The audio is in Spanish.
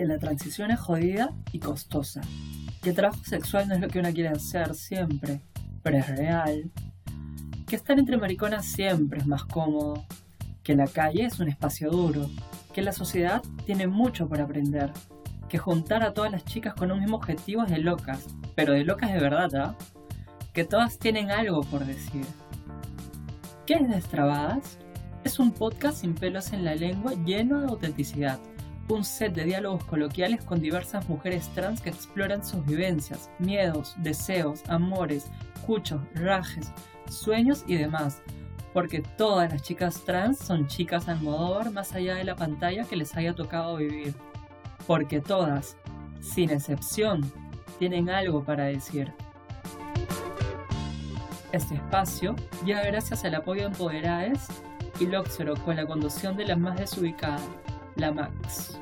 que la transición es jodida y costosa, que el trabajo sexual no es lo que uno quiere hacer siempre, pero es real, que estar entre mariconas siempre es más cómodo, que la calle es un espacio duro, que la sociedad tiene mucho por aprender, que juntar a todas las chicas con un mismo objetivo es de locas, pero de locas de verdad, ¿ah? Que todas tienen algo por decir. ¿Qué es Destrabadas? Es un podcast sin pelos en la lengua lleno de autenticidad, un set de diálogos coloquiales con diversas mujeres trans que exploran sus vivencias, miedos, deseos, amores, cuchos, rajes, sueños y demás, porque todas las chicas trans son chicas Almodóvar más allá de la pantalla que les haya tocado vivir, porque todas, sin excepción, tienen algo para decir. Este espacio llega gracias al apoyo de Empoderades y Loxero con la conducción de la más desubicada, la Max.